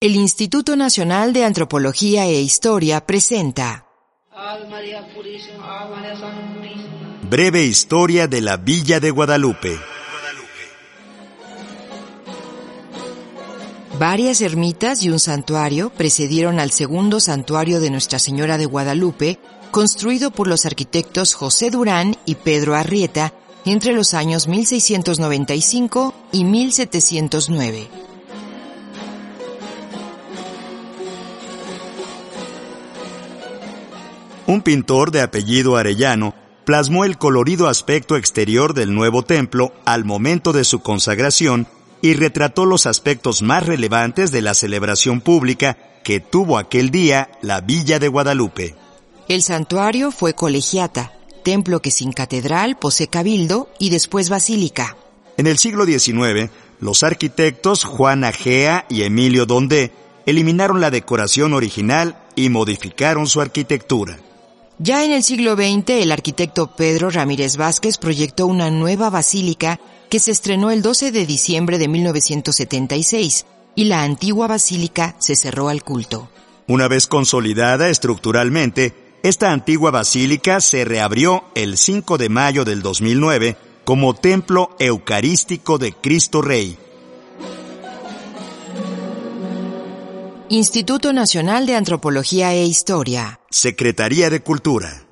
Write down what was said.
El Instituto Nacional de Antropología e Historia presenta Breve historia de la Villa de Guadalupe. Varias ermitas y un santuario precedieron al segundo santuario de Nuestra Señora de Guadalupe, construido por los arquitectos José Durán y Pedro Arrieta entre los años 1695 y 1709. Un pintor de apellido Arellano plasmó el colorido aspecto exterior del nuevo templo al momento de su consagración y retrató los aspectos más relevantes de la celebración pública que tuvo aquel día la Villa de Guadalupe. El santuario fue colegiata, templo que sin catedral posee cabildo y después basílica. En el siglo XIX, los arquitectos Juan Agea y Emilio Dondé eliminaron la decoración original y modificaron su arquitectura. Ya en el siglo XX, el arquitecto Pedro Ramírez Vázquez proyectó una nueva basílica que se estrenó el 12 de diciembre de 1976 y la antigua basílica se cerró al culto. Una vez consolidada estructuralmente, esta antigua basílica se reabrió el 5 de mayo del 2009 como templo eucarístico de Cristo Rey. Instituto Nacional de Antropología e Historia. Secretaría de Cultura.